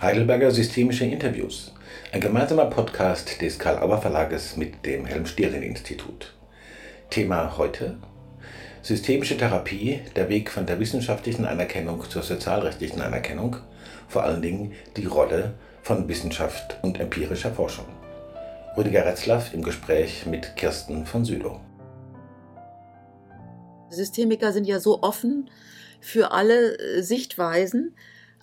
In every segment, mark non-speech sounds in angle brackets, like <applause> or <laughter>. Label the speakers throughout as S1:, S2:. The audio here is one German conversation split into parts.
S1: Heidelberger Systemische Interviews, ein gemeinsamer Podcast des Karl-Auer Verlages mit dem Helm-Stierlin-Institut. Thema heute: Systemische Therapie, der Weg von der wissenschaftlichen Anerkennung zur sozialrechtlichen Anerkennung, vor allen Dingen die Rolle von Wissenschaft und empirischer Forschung. Rüdiger Retzlaff im Gespräch mit Kirsten von Südow.
S2: Systemiker sind ja so offen für alle äh, Sichtweisen,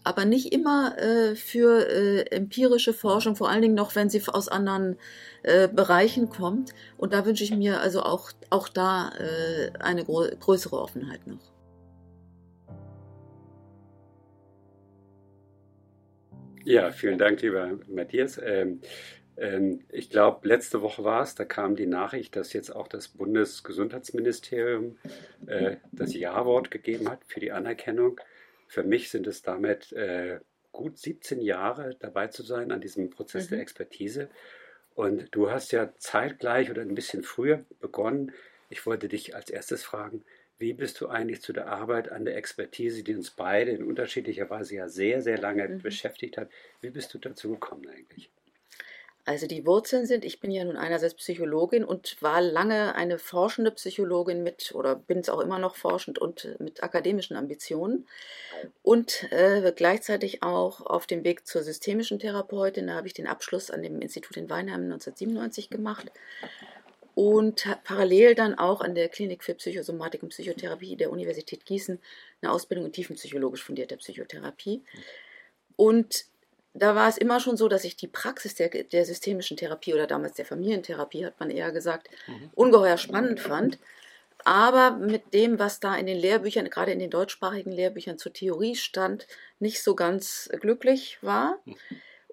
S2: aber nicht immer äh, für äh, empirische Forschung, vor allen Dingen noch, wenn sie aus anderen äh, Bereichen kommt. Und da wünsche ich mir also auch, auch da äh, eine größere Offenheit noch.
S3: Ja, vielen Dank, lieber Matthias. Ähm, ähm, ich glaube, letzte Woche war es, da kam die Nachricht, dass jetzt auch das Bundesgesundheitsministerium äh, das Ja-Wort gegeben hat für die Anerkennung. Für mich sind es damit äh, gut 17 Jahre dabei zu sein an diesem Prozess mhm. der Expertise. Und du hast ja zeitgleich oder ein bisschen früher begonnen. Ich wollte dich als erstes fragen, wie bist du eigentlich zu der Arbeit an der Expertise, die uns beide in unterschiedlicher Weise ja sehr, sehr lange mhm. beschäftigt hat, wie bist du dazu gekommen eigentlich?
S2: Also die Wurzeln sind, ich bin ja nun einerseits Psychologin und war lange eine forschende Psychologin mit, oder bin es auch immer noch forschend und mit akademischen Ambitionen und äh, gleichzeitig auch auf dem Weg zur systemischen Therapeutin. Da habe ich den Abschluss an dem Institut in Weinheim 1997 gemacht und parallel dann auch an der Klinik für Psychosomatik und Psychotherapie der Universität Gießen eine Ausbildung in tiefenpsychologisch fundierter Psychotherapie. Und da war es immer schon so, dass ich die Praxis der, der systemischen Therapie oder damals der Familientherapie, hat man eher gesagt, mhm. ungeheuer spannend fand. Aber mit dem, was da in den Lehrbüchern, gerade in den deutschsprachigen Lehrbüchern zur Theorie stand, nicht so ganz glücklich war. Mhm.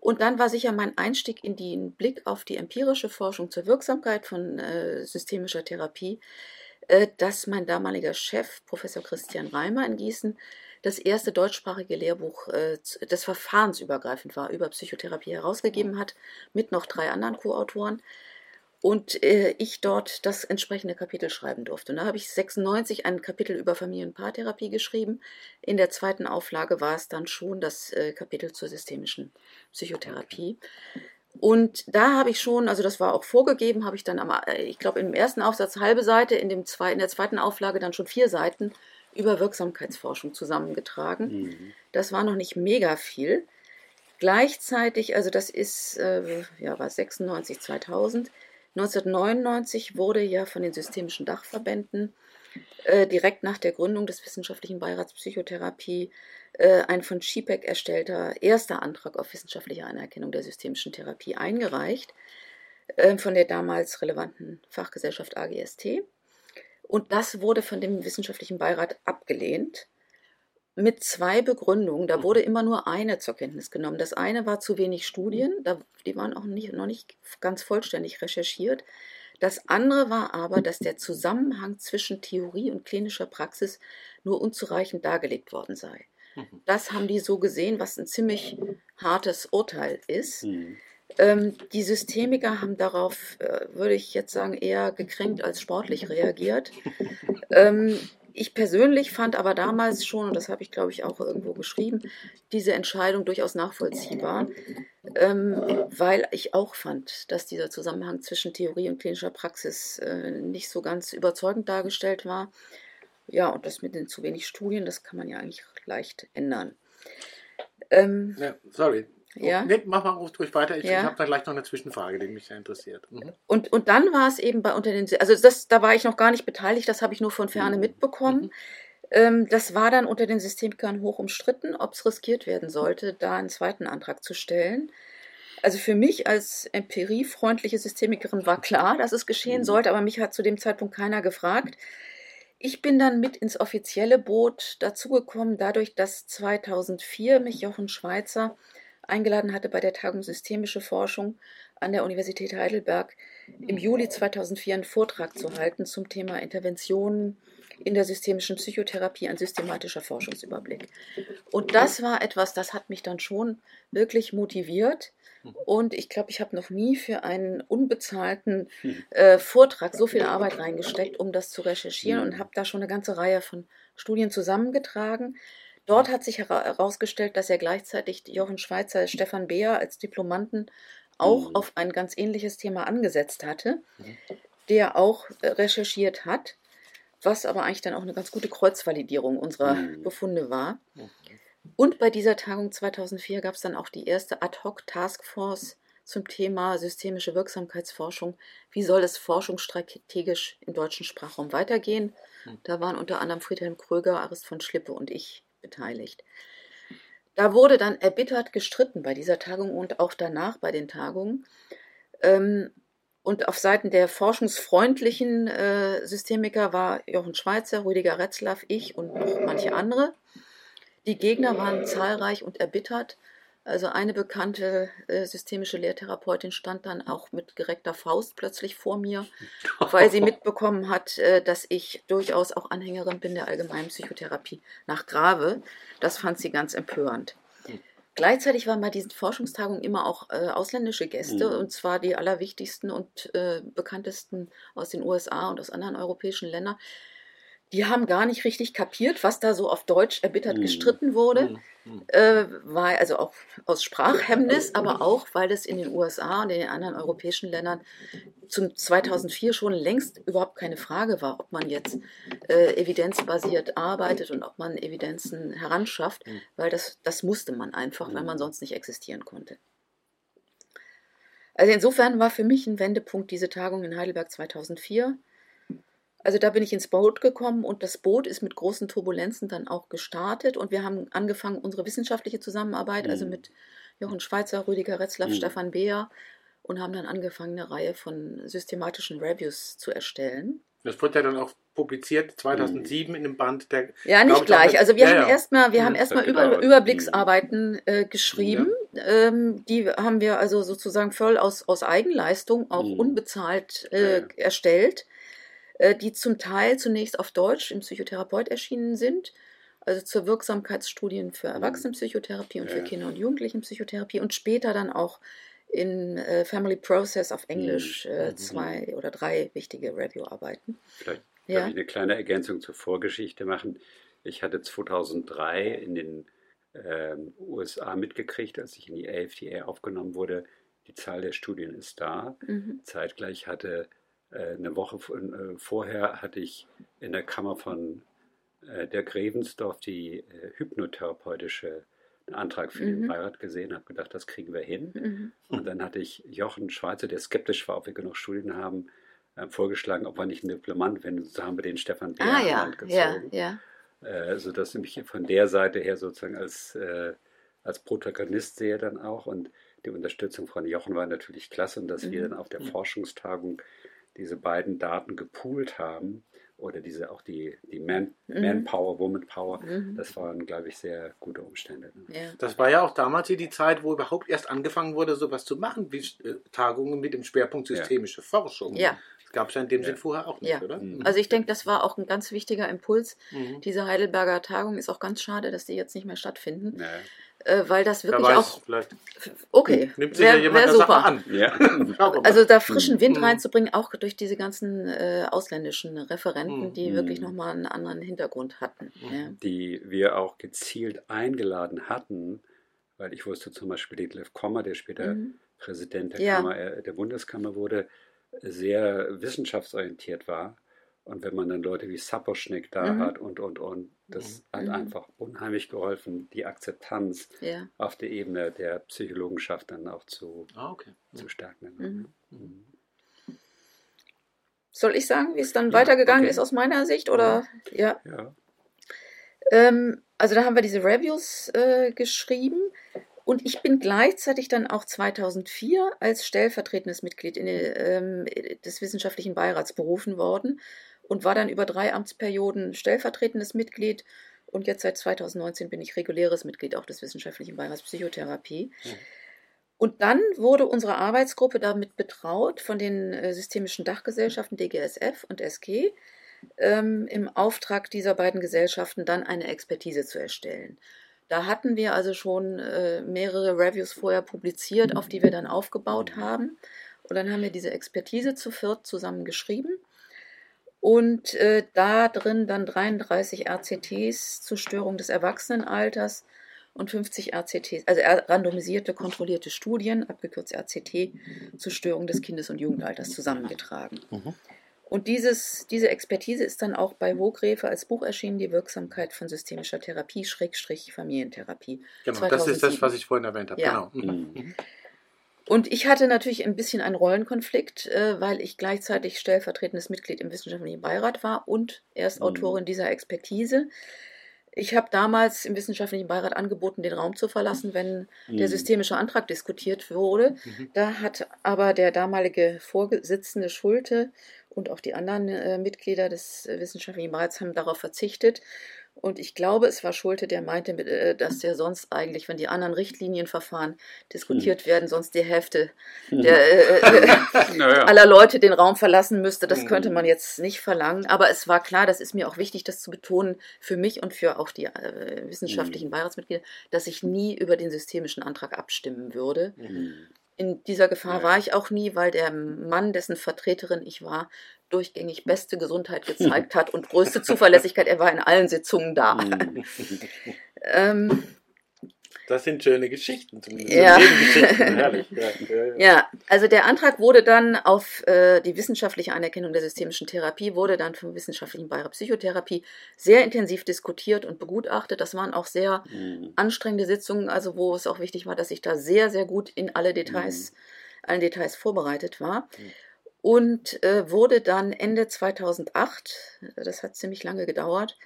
S2: Und dann war sicher mein Einstieg in den Blick auf die empirische Forschung zur Wirksamkeit von äh, systemischer Therapie, äh, dass mein damaliger Chef, Professor Christian Reimer in Gießen, das erste deutschsprachige Lehrbuch, äh, das verfahrensübergreifend war, über Psychotherapie herausgegeben hat, mit noch drei anderen Co-Autoren. Und äh, ich dort das entsprechende Kapitel schreiben durfte. Und da habe ich 96 ein Kapitel über Familien- und Paartherapie geschrieben. In der zweiten Auflage war es dann schon das äh, Kapitel zur systemischen Psychotherapie. Und da habe ich schon, also das war auch vorgegeben, habe ich dann am, ich glaube im ersten Aufsatz halbe Seite, in, dem zwei, in der zweiten Auflage dann schon vier Seiten über Wirksamkeitsforschung zusammengetragen. Mhm. Das war noch nicht mega viel. Gleichzeitig, also das ist, äh, ja, war 96, 2000. 1999 wurde ja von den systemischen Dachverbänden äh, direkt nach der Gründung des Wissenschaftlichen Beirats Psychotherapie äh, ein von SchiPEC erstellter erster Antrag auf wissenschaftliche Anerkennung der systemischen Therapie eingereicht äh, von der damals relevanten Fachgesellschaft AGST. Und das wurde von dem wissenschaftlichen Beirat abgelehnt mit zwei Begründungen. Da wurde immer nur eine zur Kenntnis genommen. Das eine war zu wenig Studien, da, die waren auch nicht, noch nicht ganz vollständig recherchiert. Das andere war aber, dass der Zusammenhang zwischen Theorie und klinischer Praxis nur unzureichend dargelegt worden sei. Mhm. Das haben die so gesehen, was ein ziemlich hartes Urteil ist. Mhm. Ähm, die Systemiker haben darauf, äh, würde ich jetzt sagen, eher gekränkt als sportlich reagiert. Ähm, ich persönlich fand aber damals schon, und das habe ich glaube ich auch irgendwo geschrieben, diese Entscheidung durchaus nachvollziehbar, ähm, weil ich auch fand, dass dieser Zusammenhang zwischen Theorie und klinischer Praxis äh, nicht so ganz überzeugend dargestellt war. Ja, und das mit den zu wenig Studien, das kann man ja eigentlich leicht ändern.
S4: Ähm, ja, sorry, ja. Nee, mach mal ruhig weiter. Ich, ja. habe da gleich noch eine Zwischenfrage, die mich sehr interessiert.
S2: Mhm. Und, und dann war es eben bei unter den, also das, da war ich noch gar nicht beteiligt, das habe ich nur von Ferne mhm. mitbekommen. Mhm. Ähm, das war dann unter den Systemikern hoch umstritten, ob es riskiert werden sollte, da einen zweiten Antrag zu stellen. Also für mich als empiriefreundliche Systemikerin war klar, dass es geschehen mhm. sollte, aber mich hat zu dem Zeitpunkt keiner gefragt. Ich bin dann mit ins offizielle Boot dazugekommen, dadurch, dass 2004 mich Jochen Schweizer eingeladen hatte, bei der Tagung Systemische Forschung an der Universität Heidelberg im Juli 2004 einen Vortrag zu halten zum Thema Interventionen in der systemischen Psychotherapie, ein systematischer Forschungsüberblick. Und das war etwas, das hat mich dann schon wirklich motiviert. Und ich glaube, ich habe noch nie für einen unbezahlten äh, Vortrag so viel Arbeit reingesteckt, um das zu recherchieren und habe da schon eine ganze Reihe von Studien zusammengetragen Dort hat sich herausgestellt, dass er gleichzeitig Jochen Schweizer, Stefan Beer als Diplomanten auch mhm. auf ein ganz ähnliches Thema angesetzt hatte, mhm. der auch äh, recherchiert hat, was aber eigentlich dann auch eine ganz gute Kreuzvalidierung unserer mhm. Befunde war. Und bei dieser Tagung 2004 gab es dann auch die erste Ad-Hoc-Taskforce zum Thema systemische Wirksamkeitsforschung. Wie soll es forschungsstrategisch im deutschen Sprachraum weitergehen? Hm. Da waren unter anderem Friedhelm Kröger, Arist von Schlippe und ich beteiligt. Da wurde dann erbittert gestritten bei dieser Tagung und auch danach bei den Tagungen. Ähm, und auf Seiten der forschungsfreundlichen äh, Systemiker war Jochen Schweizer, Rüdiger Retzlaff, ich und noch manche andere. Die Gegner waren zahlreich und erbittert. Also eine bekannte äh, systemische Lehrtherapeutin stand dann auch mit gereckter Faust plötzlich vor mir, <laughs> weil sie mitbekommen hat, äh, dass ich durchaus auch Anhängerin bin der allgemeinen Psychotherapie nach Grave. Das fand sie ganz empörend. Gleichzeitig waren bei diesen Forschungstagungen immer auch äh, ausländische Gäste, mhm. und zwar die allerwichtigsten und äh, bekanntesten aus den USA und aus anderen europäischen Ländern die haben gar nicht richtig kapiert, was da so auf Deutsch erbittert mhm. gestritten wurde. Mhm. Äh, war also auch aus Sprachhemmnis, aber auch, weil es in den USA und in den anderen europäischen Ländern zum 2004 schon längst überhaupt keine Frage war, ob man jetzt äh, evidenzbasiert arbeitet und ob man Evidenzen heranschafft, mhm. weil das, das musste man einfach, weil man mhm. sonst nicht existieren konnte. Also insofern war für mich ein Wendepunkt diese Tagung in Heidelberg 2004 also da bin ich ins Boot gekommen und das Boot ist mit großen Turbulenzen dann auch gestartet und wir haben angefangen unsere wissenschaftliche Zusammenarbeit, also mhm. also mit Jochen Schweizer, Rüdiger Retzlaff, mhm. Stefan Beer und haben dann angefangen, eine Reihe von systematischen Reviews zu erstellen.
S4: Das wurde ja dann auch publiziert 2007 mhm. in dem Band der.
S2: Ja, nicht gleich. Also wir ja, haben ja. erstmal, wir haben erstmal Über, Überblicksarbeiten äh, geschrieben. Ja. Ähm, die haben wir also sozusagen voll aus, aus Eigenleistung, auch mhm. unbezahlt äh, erstellt. Äh, die zum Teil zunächst auf Deutsch im Psychotherapeut erschienen sind, also zur Wirksamkeitsstudien für mhm. Erwachsenenpsychotherapie und für Kinder- und Jugendlichenpsychotherapie und später dann auch in äh, Family Process auf Englisch mhm. äh, mhm. zwei oder drei wichtige Review-Arbeiten.
S3: Vielleicht ja. ich eine kleine Ergänzung zur Vorgeschichte machen. Ich hatte 2003 in den äh, USA mitgekriegt, als ich in die AFDA aufgenommen wurde, die Zahl der Studien ist da. Mhm. Zeitgleich hatte eine Woche äh, vorher hatte ich in der Kammer von äh, der Grevensdorf die hypnotherapeutische Antrag für mhm. den Beirat gesehen, habe gedacht, das kriegen wir hin. Mhm. Und dann hatte ich Jochen Schweizer, der skeptisch war, ob wir genug Studien haben, vorgeschlagen, ob wir nicht einen Diplomant werden. So haben wir den Stefan Beer ah, ja. gezogen. Ja, ja. Äh, sodass ich mich von der Seite her sozusagen als, äh, als Protagonist sehe dann auch. Und die Unterstützung von Jochen war natürlich klasse und dass mhm. wir dann auf der. Forschungstagung diese beiden Daten gepoolt haben oder diese auch die, die Man, mhm. Manpower, Womanpower, mhm. das waren, glaube ich, sehr gute Umstände.
S4: Ne? Ja. Das war ja auch damals hier die Zeit, wo überhaupt erst angefangen wurde, sowas zu machen, wie äh, Tagungen mit dem Schwerpunkt systemische ja. Forschung.
S2: Ja.
S4: Das gab es ja in dem ja. Sinn vorher auch nicht,
S2: ja. oder? Mhm. Also ich denke, das war auch ein ganz wichtiger Impuls. Mhm. Diese Heidelberger Tagung ist auch ganz schade, dass die jetzt nicht mehr stattfinden äh, weil das wirklich auch. Vielleicht okay, nimmt sich wär, ja jemand super. an. Ja. <laughs> also da frischen mhm. Wind mhm. reinzubringen, auch durch diese ganzen äh, ausländischen Referenten, mhm. die wirklich nochmal einen anderen Hintergrund hatten.
S3: Ja. Die wir auch gezielt eingeladen hatten, weil ich wusste zum Beispiel Detlef Kommer, der später mhm. Präsident der, ja. Kammer, äh, der Bundeskammer wurde, sehr wissenschaftsorientiert war und wenn man dann Leute wie Saposchnik da mhm. hat und, und, und, das mhm. hat mhm. einfach unheimlich geholfen, die Akzeptanz ja. auf der Ebene der Psychologenschaft dann auch zu, ah, okay. zu stärken. Mhm. mhm.
S2: Soll ich sagen, wie es dann ja, weitergegangen okay. ist aus meiner Sicht? Oder? Ja. ja. Ähm, also da haben wir diese Reviews äh, geschrieben. Und ich bin gleichzeitig dann auch 2004 als stellvertretendes Mitglied in, ähm, des wissenschaftlichen Beirats berufen worden und war dann über drei Amtsperioden stellvertretendes Mitglied. Und jetzt seit 2019 bin ich reguläres Mitglied auch des Wissenschaftlichen Beirats Psychotherapie. Mhm. Und dann wurde unsere Arbeitsgruppe damit betraut von den äh, systemischen Dachgesellschaften DGSF und SG, ähm, im Auftrag dieser beiden Gesellschaften dann eine Expertise zu erstellen. Da hatten wir also schon äh, mehrere Reviews vorher publiziert, auf die wir dann aufgebaut haben. Und dann haben wir diese Expertise zu viert zusammen geschrieben Und äh, da drin dann 33 RCTs zur Störung des Erwachsenenalters und 50 RCTs, also randomisierte, kontrollierte Studien, abgekürzt RCT, zur Störung des Kindes- und Jugendalters zusammengetragen. Mhm. Und dieses, diese Expertise ist dann auch bei Hochgräfe als Buch erschienen, die Wirksamkeit von systemischer Therapie, Schrägstrich Familientherapie.
S4: Genau, 2007. das ist das, was ich vorhin erwähnt habe.
S2: Ja.
S4: Genau. Mhm. Mhm.
S2: Und ich hatte natürlich ein bisschen einen Rollenkonflikt, äh, weil ich gleichzeitig stellvertretendes Mitglied im wissenschaftlichen Beirat war und erst mhm. Autorin dieser Expertise. Ich habe damals im wissenschaftlichen Beirat angeboten, den Raum zu verlassen, wenn mhm. der systemische Antrag diskutiert wurde. Mhm. Da hat aber der damalige Vorsitzende Schulte und auch die anderen äh, Mitglieder des äh, wissenschaftlichen Beirats haben darauf verzichtet. Und ich glaube, es war Schulte, der meinte, äh, dass der sonst eigentlich, wenn die anderen Richtlinienverfahren diskutiert hm. werden, sonst die Hälfte hm. der, äh, <laughs> naja. aller Leute den Raum verlassen müsste. Das könnte man hm. jetzt nicht verlangen. Aber es war klar, das ist mir auch wichtig, das zu betonen, für mich und für auch die äh, wissenschaftlichen Beiratsmitglieder, dass ich nie über den systemischen Antrag abstimmen würde in dieser Gefahr ja. war ich auch nie, weil der Mann, dessen Vertreterin ich war, durchgängig beste Gesundheit <laughs> gezeigt hat und größte Zuverlässigkeit. Er war in allen Sitzungen da. Mhm. <laughs>
S4: ähm, das sind schöne Geschichten,
S2: zumindest. Ja. Herrlich. Ja, <laughs> ja, also der Antrag wurde dann auf äh, die wissenschaftliche Anerkennung der systemischen Therapie, wurde dann vom Wissenschaftlichen Beirat Psychotherapie sehr intensiv diskutiert und begutachtet. Das waren auch sehr mhm. anstrengende Sitzungen, also wo es auch wichtig war, dass ich da sehr, sehr gut in alle Details, mhm. allen Details vorbereitet war. Mhm. Und äh, wurde dann Ende 2008, das hat ziemlich lange gedauert,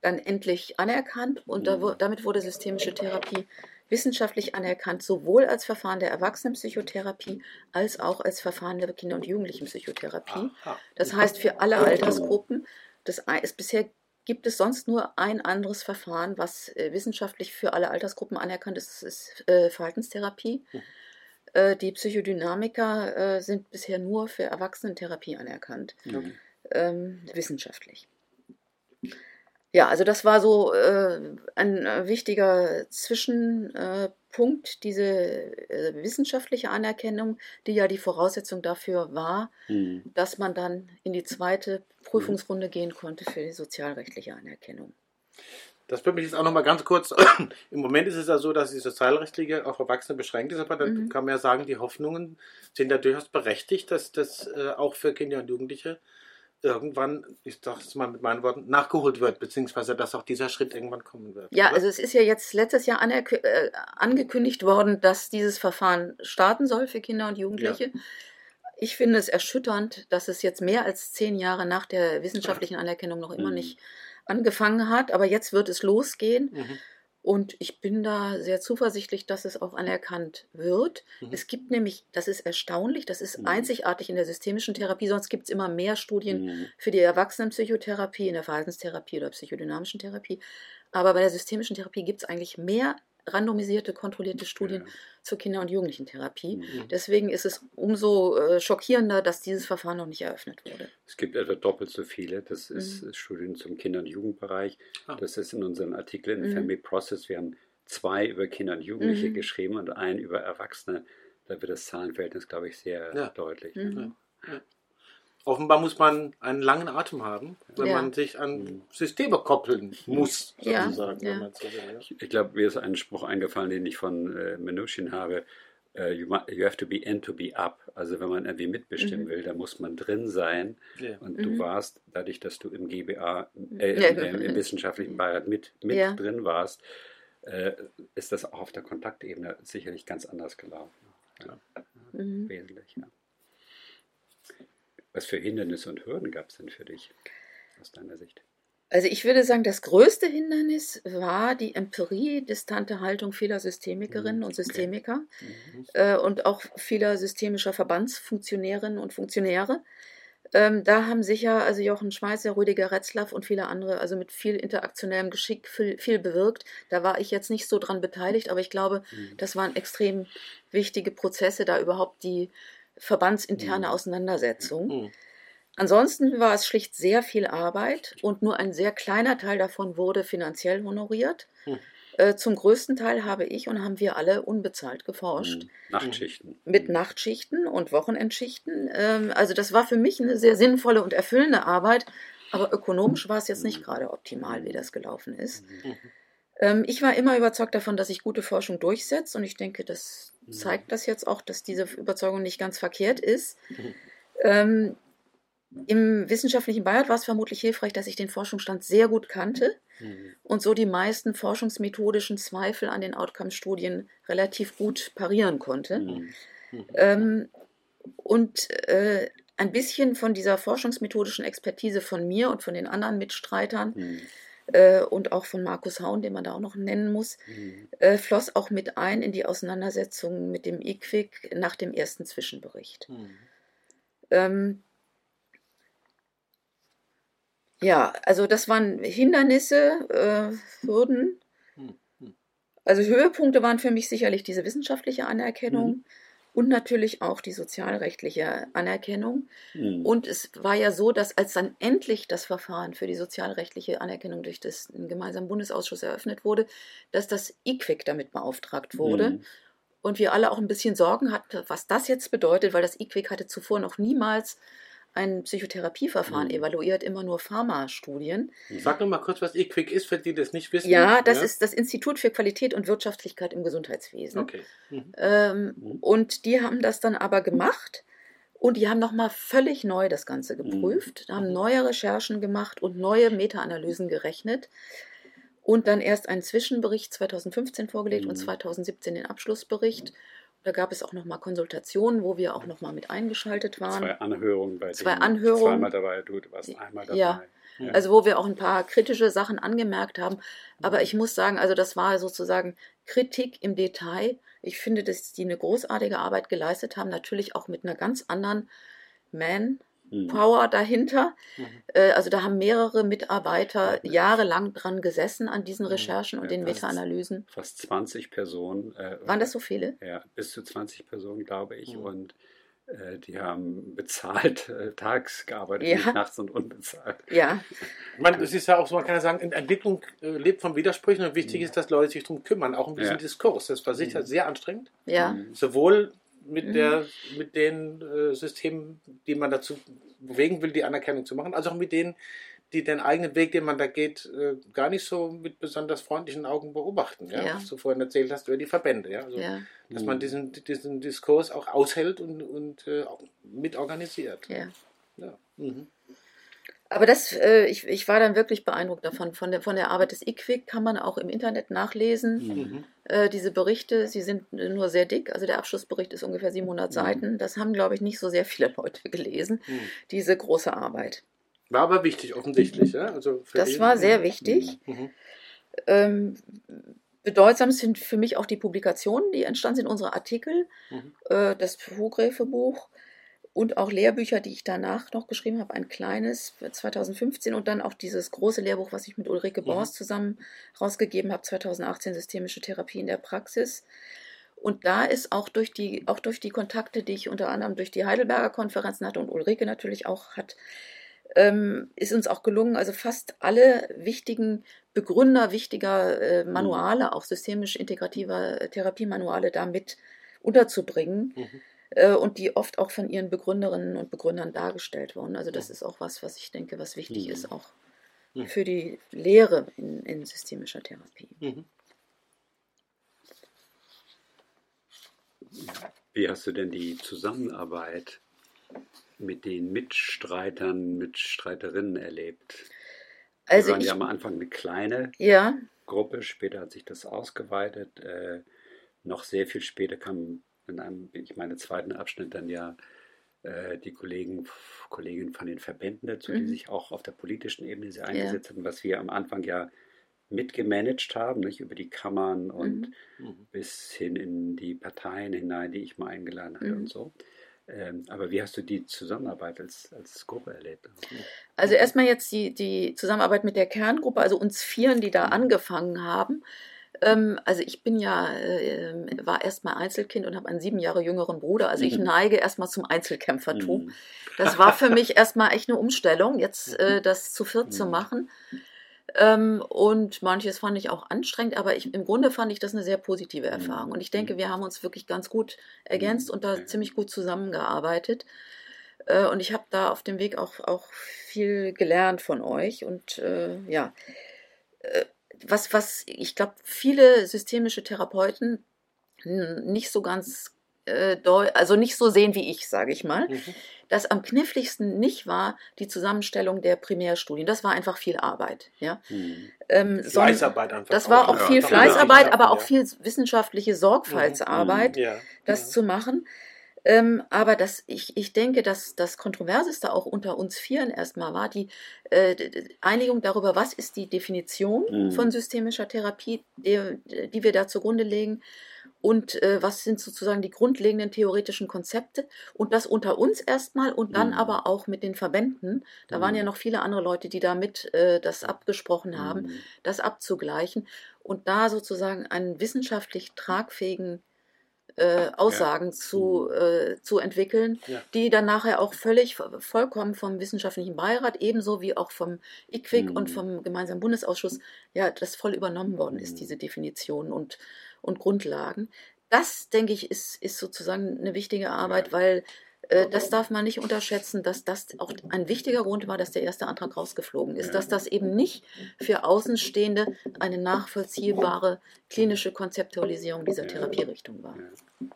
S2: dann endlich anerkannt und da, mhm. damit wurde systemische Therapie wissenschaftlich anerkannt, sowohl als Verfahren der Erwachsenenpsychotherapie als auch als Verfahren der Kinder- und Jugendlichenpsychotherapie. Das heißt für alle Altersgruppen. Das ist bisher gibt es sonst nur ein anderes Verfahren, was äh, wissenschaftlich für alle Altersgruppen anerkannt ist, das ist äh, Verhaltenstherapie. Mhm. Äh, die Psychodynamiker äh, sind bisher nur für Erwachsenentherapie anerkannt, mhm. ähm, wissenschaftlich. Ja, also das war so äh, ein äh, wichtiger Zwischenpunkt, äh, diese äh, wissenschaftliche Anerkennung, die ja die Voraussetzung dafür war, mhm. dass man dann in die zweite Prüfungsrunde gehen konnte für die sozialrechtliche Anerkennung.
S4: Das würde mich jetzt auch noch mal ganz kurz. <clears throat> Im Moment ist es ja so, dass die sozialrechtliche auf Erwachsene beschränkt ist, aber dann mhm. kann man ja sagen, die Hoffnungen sind ja durchaus berechtigt, dass das äh, auch für Kinder und Jugendliche irgendwann, ich sage es mal mit meinen Worten, nachgeholt wird, beziehungsweise dass auch dieser Schritt irgendwann kommen wird.
S2: Ja, oder? also es ist ja jetzt letztes Jahr äh, angekündigt worden, dass dieses Verfahren starten soll für Kinder und Jugendliche. Ja. Ich finde es erschütternd, dass es jetzt mehr als zehn Jahre nach der wissenschaftlichen Anerkennung noch immer mhm. nicht angefangen hat, aber jetzt wird es losgehen. Mhm. Und ich bin da sehr zuversichtlich, dass es auch anerkannt wird. Mhm. Es gibt nämlich, das ist erstaunlich, das ist mhm. einzigartig in der systemischen Therapie, sonst gibt es immer mehr Studien mhm. für die Erwachsenenpsychotherapie, in der Verhaltenstherapie oder psychodynamischen Therapie. Aber bei der systemischen Therapie gibt es eigentlich mehr randomisierte, kontrollierte Studien ja. zur Kinder- und Jugendlichentherapie. Mhm. Deswegen ist es umso äh, schockierender, dass dieses Verfahren noch nicht eröffnet wurde.
S3: Es gibt etwa doppelt so viele. Das ist mhm. Studien zum Kinder- und Jugendbereich. Ah. Das ist in unserem Artikel in mhm. Family Process. Wir haben zwei über Kinder und Jugendliche mhm. geschrieben und einen über Erwachsene. Da wird das Zahlenverhältnis, glaube ich, sehr ja. deutlich.
S4: Mhm. Ja. Offenbar muss man einen langen Atem haben, wenn ja. man sich an. Systeme koppeln muss, sozusagen. Ja. Ja.
S3: Ich, ich glaube, mir ist ein Spruch eingefallen, den ich von äh, Menuchin habe. Uh, you, you, have to be in to be up. Also wenn man irgendwie mitbestimmen mhm. will, dann muss man drin sein. Yeah. Und mhm. du warst, dadurch, dass du im GBA, äh, im, im, im, wissenschaftlichen Beirat mit, mit ja. drin warst, äh, ist das auch auf der Kontaktebene sicherlich ganz anders gelaufen. Ja. Mhm. Wesentlich, ja. Was für Hindernisse und Hürden gab es denn für dich aus deiner Sicht?
S2: Also ich würde sagen, das größte Hindernis war die Empirie-distante Haltung vieler Systemikerinnen mhm, und Systemiker mhm. äh, und auch vieler systemischer Verbandsfunktionärinnen und Funktionäre. Ähm, da haben sicher also Jochen Schmeißer, Rüdiger Retzlaff und viele andere also mit viel interaktionellem Geschick viel, viel bewirkt. Da war ich jetzt nicht so dran beteiligt, aber ich glaube, mhm. das waren extrem wichtige Prozesse, da überhaupt die verbandsinterne mhm. Auseinandersetzung. Mhm. Ansonsten war es schlicht sehr viel Arbeit und nur ein sehr kleiner Teil davon wurde finanziell honoriert. Mhm. äh, zum größten Teil habe ich und haben wir alle unbezahlt geforscht.
S3: Mhm. Nachtschichten.
S2: Mit Nachtschichten und Wochenendschichten. Ähm, also das war für mich eine sehr sinnvolle und erfüllende Arbeit, aber ökonomisch war es jetzt nicht gerade optimal, wie das gelaufen ist.
S3: Mhm.
S2: Ähm, ich war immer überzeugt davon, dass sich gute Forschung durchsetzt und ich denke, das
S3: Mhm.
S2: zeigt das jetzt auch, dass diese Überzeugung nicht ganz verkehrt ist. Ähm, Im wissenschaftlichen Beirat war es vermutlich hilfreich, dass ich den Forschungsstand sehr gut kannte
S3: Mhm.
S2: und so die meisten forschungsmethodischen Zweifel an den Outcome-Studien relativ gut parieren konnte.
S3: Mhm.
S2: Ähm, und äh, ein bisschen von dieser forschungsmethodischen Expertise von mir und von den anderen Mitstreitern
S3: Mhm.
S2: Äh, und auch von Markus Haun, den man da auch noch nennen muss,
S3: Mhm.
S2: äh, floss auch mit ein in die Auseinandersetzung mit dem IQWIC nach dem ersten Zwischenbericht.
S4: Mhm.
S2: Ähm, ja, also das waren Hindernisse, äh, Hürden.
S4: Hm, hm.
S2: Also Höhepunkte waren für mich sicherlich diese wissenschaftliche Anerkennung
S4: Mhm.
S2: Und natürlich auch die sozialrechtliche Anerkennung.
S3: Mhm.
S2: Und es war ja so, dass als dann endlich das Verfahren für die sozialrechtliche Anerkennung durch das, den gemeinsamen Bundesausschuss eröffnet wurde, dass das IQWIC damit beauftragt wurde.
S3: Mhm.
S2: Und wir alle auch ein bisschen Sorgen hatten, was das jetzt bedeutet, weil das IQWIC hatte zuvor noch niemals ein Psychotherapieverfahren
S3: Mhm.
S2: evaluiert, immer nur Pharmastudien.
S4: Sag noch mal kurz, was eQuick ist, für die das nicht wissen.
S2: Ja, das ist das Institut für Qualität und Wirtschaftlichkeit im Gesundheitswesen.
S4: Okay. Mhm.
S2: Ähm,
S3: Mhm.
S2: und die haben das dann aber gemacht und die haben nochmal völlig neu das Ganze geprüft, haben
S4: Mhm.
S2: neue Recherchen gemacht und neue Meta-Analysen gerechnet und dann erst einen Zwischenbericht 2015 vorgelegt und
S3: Mhm.
S2: 2017 den Abschlussbericht. Da gab es auch nochmal Konsultationen, wo wir auch nochmal mit eingeschaltet waren.
S3: Zwei Anhörungen bei
S2: Zwei
S3: denen
S2: Anhörungen.
S3: Zweimal dabei, du warst einmal dabei.
S2: Ja.
S4: Ja.
S2: Also wo wir auch ein paar kritische Sachen angemerkt haben. Aber ich muss sagen, also das war sozusagen Kritik im Detail. Ich finde, dass die eine großartige Arbeit geleistet haben, natürlich auch mit einer ganz anderen Manpower
S3: Mhm.
S2: dahinter.
S4: Mhm.
S2: Äh, Also da haben mehrere Mitarbeiter jahrelang dran gesessen an diesen
S4: Mhm.
S2: Recherchen und
S3: Ja,
S2: den
S3: das ist-
S2: Meta-Analysen.
S3: Fast 20 Personen. Äh,
S2: Waren das so viele?
S3: Ja, bis zu 20 Personen, glaube ich.
S4: Mhm.
S3: Und äh, die haben bezahlt äh, tags gearbeitet,
S2: Ja.
S3: nicht nachts und unbezahlt.
S2: Ja, <laughs>
S4: meine, es ist ja auch so, man kann ja sagen, in- Entwicklung äh, lebt von Widersprüchen und wichtig ist, dass Leute sich darum kümmern, auch um diesen
S3: Ja.
S4: Diskurs. Das war sicher
S3: Mhm.
S4: sehr anstrengend.
S2: ja,
S3: Mhm.
S4: Sowohl mit,
S2: Mhm.
S4: der, mit den äh, Systemen, die man dazu bewegen will, die Anerkennung zu machen, als auch mit denen, die den eigenen Weg, den man da geht, äh, gar nicht so mit besonders freundlichen Augen beobachten. Ja?
S2: Ja.
S4: Was du vorhin erzählt hast über die Verbände. Ja? Also,
S2: ja,
S4: Dass man diesen, diesen Diskurs auch aushält und, und äh, mitorganisiert.
S2: ja.
S4: Ja. Mhm.
S2: Aber das, äh, ich, ich war dann wirklich beeindruckt davon. Von der, von der Arbeit des IQWIC kann man auch im Internet nachlesen.
S4: Mhm.
S2: Äh, diese Berichte, sie sind nur sehr dick. Also der Abschlussbericht ist ungefähr 700
S3: Mhm.
S2: Seiten. Das haben, glaube ich, nicht so sehr viele <laughs> Leute gelesen,
S4: Mhm.
S2: diese große Arbeit.
S4: War aber wichtig, offensichtlich. Ja? Also
S2: Das war sehr wichtig.
S4: Mhm.
S2: Ähm, bedeutsam sind für mich auch die Publikationen, die entstanden sind, unsere Artikel,
S4: Mhm.
S2: äh, das Hogrefe-Buch und auch Lehrbücher, die ich danach noch geschrieben habe, ein kleines für 2015 und dann auch dieses große Lehrbuch, was ich mit Ulrike
S4: Mhm.
S2: Borst zusammen rausgegeben habe, 2018 Systemische Therapie in der Praxis. Und da ist auch durch die, auch durch die Kontakte, die ich unter anderem durch die Heidelberger Konferenzen hatte und Ulrike natürlich auch hat, ähm, ist uns auch gelungen, also fast alle wichtigen Begründer wichtiger äh, Manuale, auch systemisch integrativer äh, Therapiemanuale da mit unterzubringen
S4: Mhm.
S2: Äh, und die oft auch von ihren Begründerinnen und Begründern dargestellt wurden. Also das ist auch was, was ich denke, was wichtig
S3: Mhm.
S2: ist auch
S4: Mhm.
S2: für die Lehre in, in systemischer Therapie.
S4: Mhm.
S3: Wie hast du denn die Zusammenarbeit mit den Mitstreitern, Mitstreiterinnen erlebt? Wir
S2: Also
S3: waren
S2: ich,
S3: ja am Anfang eine kleine
S2: ja,
S3: Gruppe, später hat sich das ausgeweitet. Äh, noch sehr viel später kam in einem, ich meine, zweiten Abschnitt dann ja äh, die Kollegen, Kolleginnen von den Verbänden dazu, die
S2: Mhm.
S3: sich auch auf der politischen Ebene sehr eingesetzt haben, was wir am Anfang ja mitgemanagt haben, nicht über die Kammern und
S2: Mhm.
S4: Mhm.
S3: bis hin in die Parteien hinein, die ich mal eingeladen hatte
S2: Mhm.
S3: und so. Ähm, aber wie hast du die Zusammenarbeit als, als Gruppe erlebt?
S2: also erstmal jetzt die, die Zusammenarbeit mit der Kerngruppe, also uns Vieren, die da
S3: Mhm.
S2: angefangen haben. Ähm, also ich bin ja, äh, war erstmal Einzelkind und habe einen sieben Jahre jüngeren Bruder. Also ich
S3: Mhm.
S2: neige erstmal zum Einzelkämpfertum.
S3: Mhm.
S2: Das war für mich erstmal echt eine Umstellung, jetzt äh, das zu viert zu
S3: Mhm.
S2: machen. Ähm, und manches fand ich auch anstrengend, aber ich, im Grunde fand ich das eine sehr positive Erfahrung. Und ich denke, wir haben uns wirklich ganz gut ergänzt und da ziemlich gut zusammengearbeitet. Äh, und ich habe da auf dem Weg auch, auch viel gelernt von euch. Und äh, ja, was, was ich glaube, viele systemische Therapeuten nicht so ganz, äh, also nicht so sehen wie ich, sage ich mal. Mhm. Das am kniffligsten nicht war die Zusammenstellung der Primärstudien. Das war einfach viel Arbeit. Ja? Mhm. Ähm, Fleißarbeit einfach. Das war auch, auch viel ja, Fleißarbeit, aber auch viel wissenschaftliche Sorgfaltsarbeit, mhm. ja, das ja. zu machen. Ähm, aber das, ich, ich denke, dass das Kontroverseste auch unter uns Vieren erstmal war die äh, Einigung darüber, was ist die Definition mhm. von systemischer Therapie, die, die wir da zugrunde legen und äh, was sind sozusagen die grundlegenden theoretischen Konzepte und das unter uns erstmal und dann mhm. aber auch mit den Verbänden. Da mhm. waren ja mhm. noch viele andere Leute, die damit äh, das abgesprochen haben, mhm. das abzugleichen und da sozusagen einen wissenschaftlich tragfähigen äh, Aussagen ja. zu, mhm. äh, zu entwickeln, ja. die dann nachher auch völlig vollkommen vom wissenschaftlichen Beirat, ebenso wie auch vom IQWIC mhm. und vom gemeinsamen Bundesausschuss, ja, das voll übernommen worden ist, mhm. diese Definitionen und, und Grundlagen. Das, denke ich, ist, ist sozusagen eine wichtige Arbeit, ja. weil das darf man nicht unterschätzen, dass das auch ein wichtiger Grund war, dass der erste Antrag rausgeflogen ist, dass das eben nicht für Außenstehende eine nachvollziehbare klinische Konzeptualisierung dieser Therapierichtung war.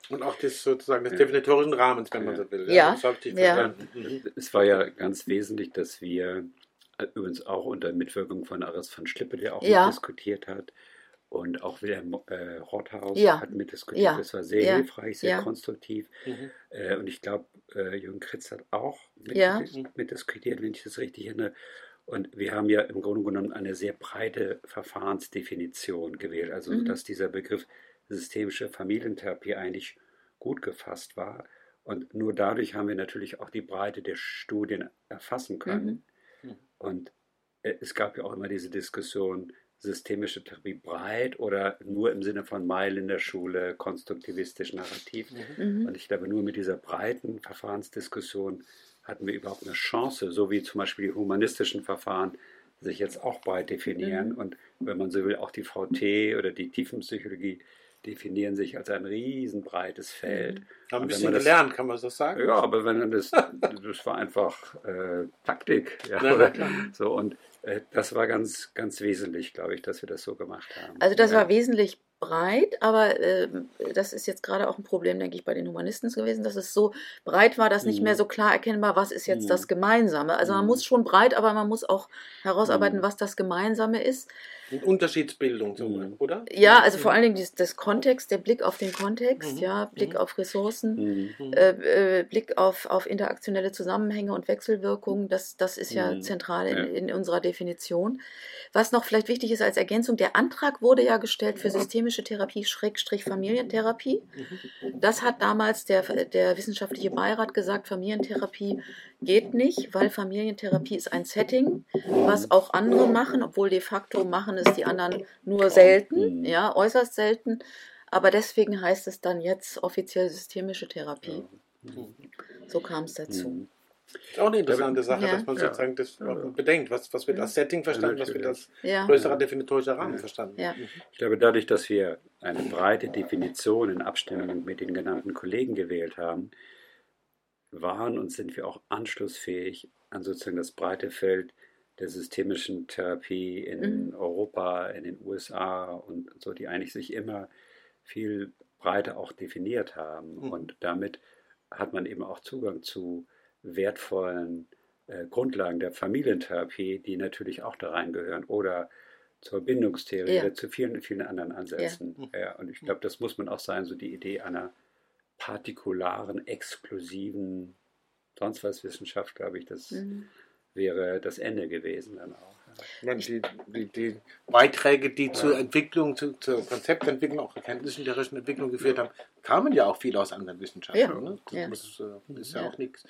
S4: Und auch des sozusagen des definitorischen Rahmens, wenn man so will.
S2: Ja. ja.
S3: Es war ja ganz wesentlich, dass wir äh, übrigens auch unter Mitwirkung von Aris von Schlippe, der auch ja. diskutiert hat, und auch Wilhelm äh, Rothaus ja. hat mitdiskutiert. Ja. Das war sehr ja. hilfreich, sehr konstruktiv. Mhm. Äh, und ich glaube, äh, Jürgen Kritz hat auch mitdiskutiert, wenn ich das richtig erinnere. Und wir haben ja im Grunde genommen eine sehr breite Verfahrensdefinition gewählt, also mhm. dass dieser Begriff systemische Familientherapie eigentlich gut gefasst war. Und nur dadurch haben wir natürlich auch die Breite der Studien erfassen können. Mhm. mhm. Und äh, es gab ja auch immer diese Diskussion, systemische Therapie breit oder nur im Sinne von Meil in der Schule, konstruktivistisch narrativ. Mhm. mhm. Und ich glaube, nur mit dieser breiten Verfahrensdiskussion hatten wir überhaupt eine Chance, so wie zum Beispiel die humanistischen Verfahren sich jetzt auch breit definieren. Mhm. Und wenn man so will, auch die VT oder die Tiefenpsychologie definieren sich als ein riesenbreites Feld. Mhm.
S4: Haben ein bisschen das, gelernt, kann man das sagen?
S3: Ja, aber wenn das, das war einfach äh, Taktik. Ja, ja, so und äh, das war ganz, ganz wesentlich, glaube ich, dass wir das so gemacht haben.
S2: Also das ja. war wesentlich breit, aber äh, das ist jetzt gerade auch ein Problem, denke ich, bei den Humanisten gewesen, dass es so breit war, dass nicht mhm. mehr so klar erkennbar, was ist jetzt mhm. das Gemeinsame. Also man mhm. muss schon breit, aber man muss auch herausarbeiten, mhm. was das Gemeinsame ist.
S4: Und Unterschiedsbildung, so,
S2: mhm. oder? Ja, also vor allen Dingen das, das Kontext, der Blick auf den Kontext, mhm. ja, Blick auf Ressourcen, äh, äh, Blick auf, auf interaktionelle Zusammenhänge und Wechselwirkungen, das, das ist ja zentral in, in unserer Definition. Was noch vielleicht wichtig ist als Ergänzung, der Antrag wurde ja gestellt für systemische Therapie, Schrägstrich Familientherapie. Das hat damals der, der wissenschaftliche Beirat gesagt, Familientherapie geht nicht, weil Familientherapie ist ein Setting, was auch andere machen, obwohl de facto machen es die anderen nur selten, ja, äußerst selten. Aber deswegen heißt es dann jetzt offiziell systemische Therapie. So kam es dazu.
S4: Ist auch eine interessante Sache, ja. dass man sozusagen das bedenkt. Was, was wird als Setting verstanden, was wird als größerer definitorischer Rahmen verstanden.
S3: Mhm. Ich glaube, dadurch, dass wir eine breite Definition in Abstimmung mit den genannten Kollegen gewählt haben, waren und sind wir auch anschlussfähig an sozusagen das breite Feld der systemischen Therapie in mhm. Europa, in den USA und so, die eigentlich sich immer viel breiter auch definiert haben. Mhm. Und damit hat man eben auch Zugang zu wertvollen äh, Grundlagen der Familientherapie, die natürlich auch da reingehören, oder zur Bindungstheorie, ja. oder zu vielen, vielen anderen Ansätzen. Ja. Ja, und ich glaube, das muss man auch sein, so die Idee einer partikularen, exklusiven, sonst was Wissenschaft, glaube ich, das mhm. wäre das Ende gewesen dann auch.
S4: Die, die, die, Beiträge, die ja. zur Entwicklung, zu, zur Konzeptentwicklung, auch erkenntnistheoretischen Entwicklung geführt haben, kamen ja auch viel aus anderen Wissenschaften. Ja. Ne? Das ja. Muss, äh, ist ja, auch nichts,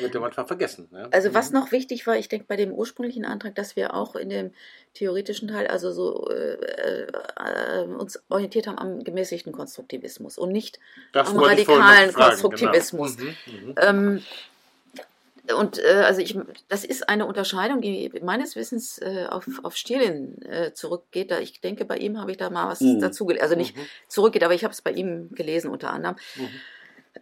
S4: wird ja manchmal vergessen. Ne?
S2: Also was mhm. noch wichtig war, ich denke bei dem ursprünglichen Antrag, dass wir auch in dem theoretischen Teil, also so äh, äh, uns orientiert haben am gemäßigten Konstruktivismus und nicht das am radikalen genau. Konstruktivismus. Genau. Mhm, mhm. ähm, und äh, also ich, das ist eine Unterscheidung, die meines Wissens äh, auf, auf Stirlin äh, zurückgeht. Da ich denke, bei ihm habe ich da mal was mhm. dazu gelesen. Also nicht mhm. zurückgeht, aber ich habe es bei ihm gelesen unter anderem. Mhm.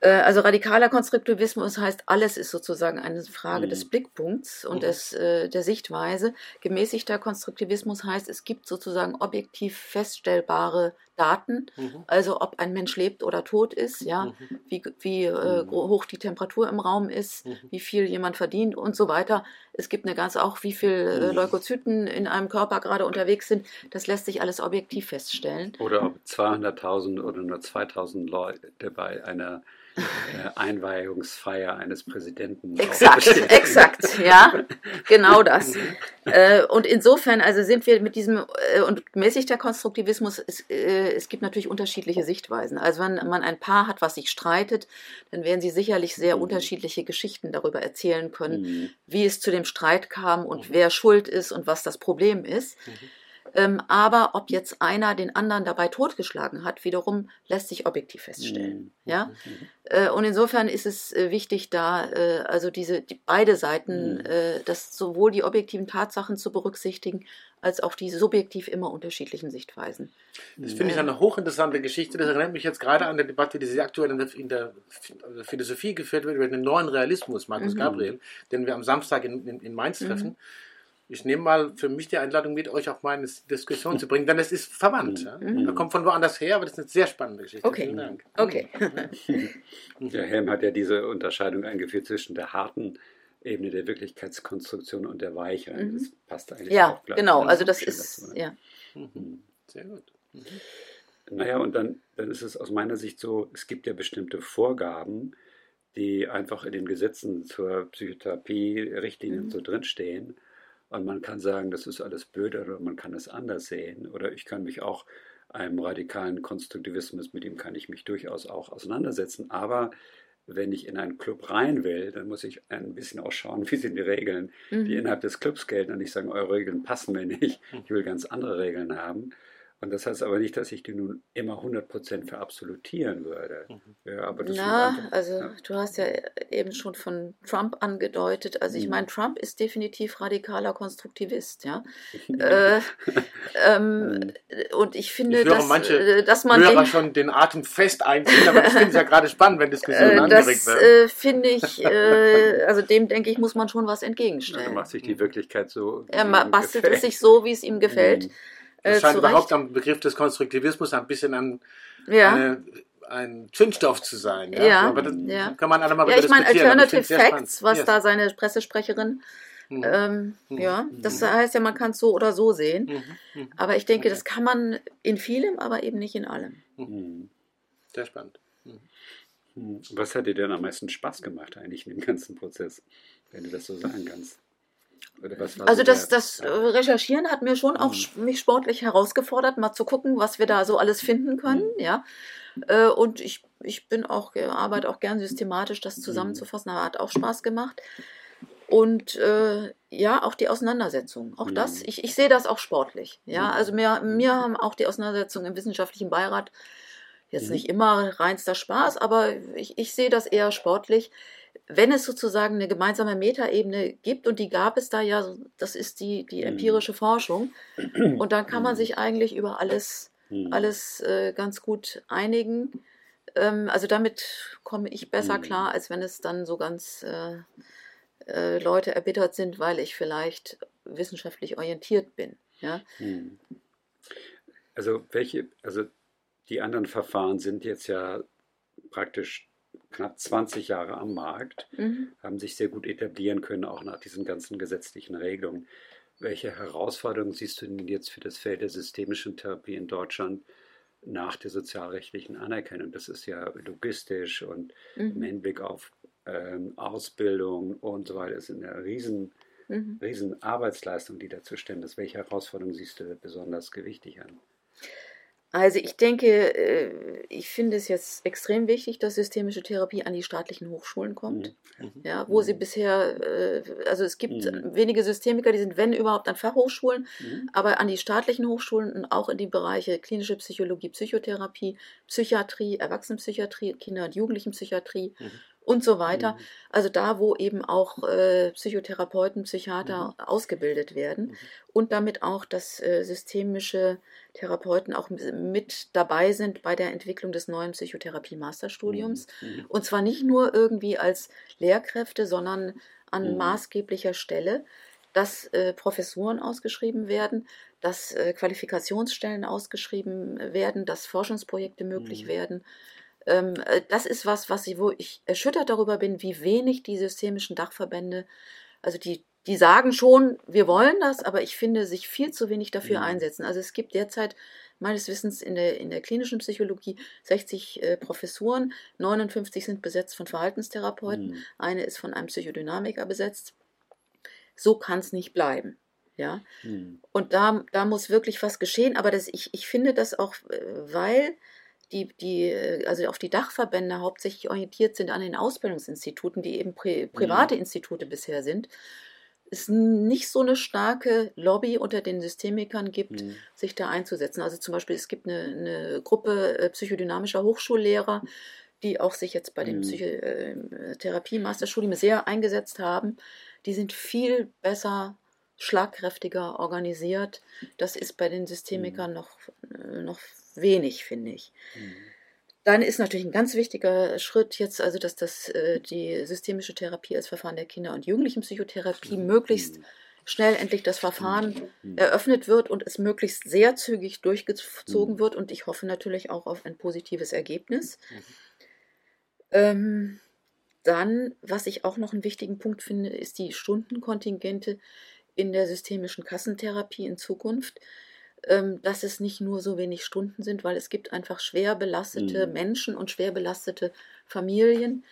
S2: Äh, also radikaler Konstruktivismus heißt, alles ist sozusagen eine Frage mhm. des Blickpunkts und mhm. des, äh, der Sichtweise. Gemäßigter Konstruktivismus heißt, es gibt sozusagen objektiv feststellbare Daten, mhm. also ob ein Mensch lebt oder tot ist, ja, mhm. wie, wie äh, mhm. hoch die Temperatur im Raum ist, mhm. wie viel jemand verdient und so weiter. Es gibt eine ganz auch, wie viel äh, Leukozyten in einem Körper gerade unterwegs sind. Das lässt sich alles objektiv feststellen.
S3: Oder ob 200.000 oder nur 2.000 Leute bei einer Einweihungsfeier eines Präsidenten.
S2: Exakt, exakt, ja, genau das. <laughs> Äh, und insofern, also sind wir mit diesem äh, und mäßigter Konstruktivismus, es, es gibt natürlich unterschiedliche Sichtweisen. Also wenn man ein Paar hat, was sich streitet, dann werden sie sicherlich sehr mhm. unterschiedliche Geschichten darüber erzählen können, mhm. wie es zu dem Streit kam und mhm. wer schuld ist und was das Problem ist. Mhm. Ähm, aber ob jetzt einer den anderen dabei totgeschlagen hat, wiederum lässt sich objektiv feststellen. Mhm. Ja? Mhm. Äh, und insofern ist es äh, wichtig, da äh, also diese die, beide Seiten, mhm. Äh, das sowohl die objektiven Tatsachen zu berücksichtigen, als auch die subjektiv immer unterschiedlichen Sichtweisen.
S4: Das finde ich eine hochinteressante Geschichte. Das erinnert mich jetzt gerade an der Debatte, die sehr aktuell in der, in der Philosophie geführt wird über den neuen Realismus, Markus mhm. Gabriel, den wir am Samstag in, in, in Mainz treffen. Mhm ich nehme mal für mich die Einladung mit, euch auch mal in eine Diskussion zu bringen, denn es ist verwandt. Ja? Mhm. Er kommt von woanders her, aber das ist eine sehr spannende Geschichte.
S2: Okay. Vielen Dank. Okay. <laughs>
S3: Der Helm hat ja diese Unterscheidung eingeführt zwischen der harten Ebene der Wirklichkeitskonstruktion und der weicheren.
S2: Mhm. Das passt eigentlich ja, auch gleich. Genau, also das Schön, ist, ja.
S3: Mhm. Sehr gut. Mhm. Naja, und dann, dann ist es aus meiner Sicht so, es gibt ja bestimmte Vorgaben, die einfach in den Gesetzen zur Psychotherapie, Richtlinien mhm. so drinstehen. Und man kann sagen, das ist alles blöd oder man kann es anders sehen. Oder ich kann mich auch einem radikalen Konstruktivismus, mit dem kann ich mich durchaus auch auseinandersetzen. Aber wenn ich in einen Club rein will, dann muss ich ein bisschen auch schauen, <laughs> wie sind die Regeln, mhm. die innerhalb des Clubs gelten. Und nicht sagen, eure Regeln passen mir nicht. Ich will ganz andere Regeln haben. Und das heißt aber nicht, dass ich die nun immer 100% verabsolutieren würde. Mhm.
S2: Ja, aber das Na, einfach, also ja. du hast ja eben schon von Trump angedeutet. Also ich mhm. meine, Trump ist definitiv radikaler Konstruktivist, ja. <laughs> äh, ähm, mhm. und ich finde, ich
S4: dass, manche äh, dass man Hörer den, schon den Atem fest einziehen, aber das finde ich ja gerade spannend, wenn Diskussionen äh, angeregt werden.
S2: Das äh, finde ich, äh, also dem denke ich, muss man schon was entgegenstellen.
S3: Er macht sich die Wirklichkeit so.
S2: Er bastelt es sich so, wie es ihm gefällt. Mhm.
S4: Das äh, scheint überhaupt am Begriff des Konstruktivismus ein bisschen an ja. eine, ein Zündstoff zu sein. Ja,
S2: ja, Aber das ja. kann man alle mal Ja, ich meine, Alternative Facts, was yes. da seine Pressesprecherin Mhm. Ähm, mhm. Ja, das mhm. heißt ja, man kann es so oder so sehen. Mhm. Aber ich denke, okay. das kann man in vielem, aber eben nicht in allem.
S4: Sehr spannend.
S3: Was hat dir denn am meisten Spaß gemacht eigentlich in dem ganzen Prozess, wenn du das so sagen kannst?
S2: Also das, das äh, Recherchieren hat mir schon auch mhm. mich sportlich herausgefordert, mal zu gucken, was wir da so alles finden können, mhm. ja. Äh, und ich, ich bin auch, arbeite auch gern systematisch, das mhm. zusammenzufassen, aber hat auch Spaß gemacht. Und äh, ja, auch die Auseinandersetzung. Auch das, mhm. ich, ich sehe das auch sportlich. Ja, also mir, mir haben auch die Auseinandersetzungen im wissenschaftlichen Beirat jetzt nicht immer reinster Spaß, aber ich, ich sehe das eher sportlich wenn es sozusagen eine gemeinsame Metaebene gibt, und die gab es da ja, das ist die, die mhm. empirische Forschung, und dann kann man mhm. sich eigentlich über alles, mhm. alles äh, ganz gut einigen. Ähm, also damit komme ich besser klar, als wenn es dann so ganz äh, äh, Leute erbittert sind, weil ich vielleicht wissenschaftlich orientiert bin. Ja?
S3: Also welche, also die anderen Verfahren sind jetzt ja praktisch knapp 20 Jahre am Markt, mhm. haben sich sehr gut etablieren können, auch nach diesen ganzen gesetzlichen Regelungen. Welche Herausforderungen siehst du denn jetzt für das Feld der systemischen Therapie in Deutschland nach der sozialrechtlichen Anerkennung? Das ist ja logistisch und mhm. im Hinblick auf ähm, Ausbildung und so weiter. Das ist eine riesen, mhm. riesen Arbeitsleistung, die dazu stehen ist. Welche Herausforderungen siehst du besonders gewichtig an?
S2: Also ich denke, äh, ich finde es jetzt extrem wichtig, dass systemische Therapie an die staatlichen Hochschulen kommt. Mhm. mhm. Ja, wo sie mhm. bisher, äh, also es gibt mhm. wenige Systemiker, die sind, wenn überhaupt, an Fachhochschulen, mhm. aber an die staatlichen Hochschulen und auch in die Bereiche klinische Psychologie, Psychotherapie, Psychiatrie, Erwachsenenpsychiatrie, Kinder- und Jugendlichenpsychiatrie mhm. Und so weiter. Mhm. Also da, wo eben auch äh, Psychotherapeuten, Psychiater mhm. ausgebildet werden mhm. und damit auch, dass äh, systemische Therapeuten auch mit dabei sind bei der Entwicklung des neuen Psychotherapie-Masterstudiums. Mhm. Mhm. Und zwar nicht nur irgendwie als Lehrkräfte, sondern an mhm. maßgeblicher Stelle, dass äh, Professuren ausgeschrieben werden, dass äh, Qualifikationsstellen ausgeschrieben werden, dass Forschungsprojekte möglich werden das ist was, was ich, wo ich erschüttert darüber bin, wie wenig die systemischen Dachverbände, also die, die sagen schon, wir wollen das, aber ich finde, sich viel zu wenig dafür mhm. einsetzen. Also es gibt derzeit meines Wissens in der, in der klinischen Psychologie 60 äh, Professuren, 59 sind besetzt von Verhaltenstherapeuten, mhm. eine ist von einem Psychodynamiker besetzt. So kann es nicht bleiben. Ja? Mhm. Und da, da muss wirklich was geschehen, aber das, ich, ich finde das auch, äh, weil die, die äh, also auf die Dachverbände hauptsächlich orientiert sind an den Ausbildungsinstituten, die eben pri private mhm. Institute bisher sind, es nicht so eine starke Lobby unter den Systemikern gibt, mhm. sich da einzusetzen. Also zum Beispiel, es gibt eine, eine Gruppe äh, psychodynamischer Hochschullehrer, die auch sich jetzt bei dem mhm. Psychotherapie-Masterstudium sehr eingesetzt haben. Die sind viel besser schlagkräftiger organisiert. Das ist bei den Systemikern mhm. noch, äh, noch wenig, finde ich. Mhm. Dann ist natürlich ein ganz wichtiger Schritt jetzt, also dass das, äh, die systemische Therapie als Verfahren der Kinder- und Jugendlichenpsychotherapie mhm. möglichst schnell endlich das Verfahren mhm. eröffnet wird und es möglichst sehr zügig durchgezogen wird. Und ich hoffe natürlich auch auf ein positives Ergebnis. Ähm, dann, was ich auch noch einen wichtigen Punkt finde, ist die Stundenkontingente in der systemischen Kassentherapie in Zukunft. Ähm, dass es nicht nur so wenig Stunden sind, weil es gibt einfach schwer belastete mhm. Menschen und schwer belastete Familien,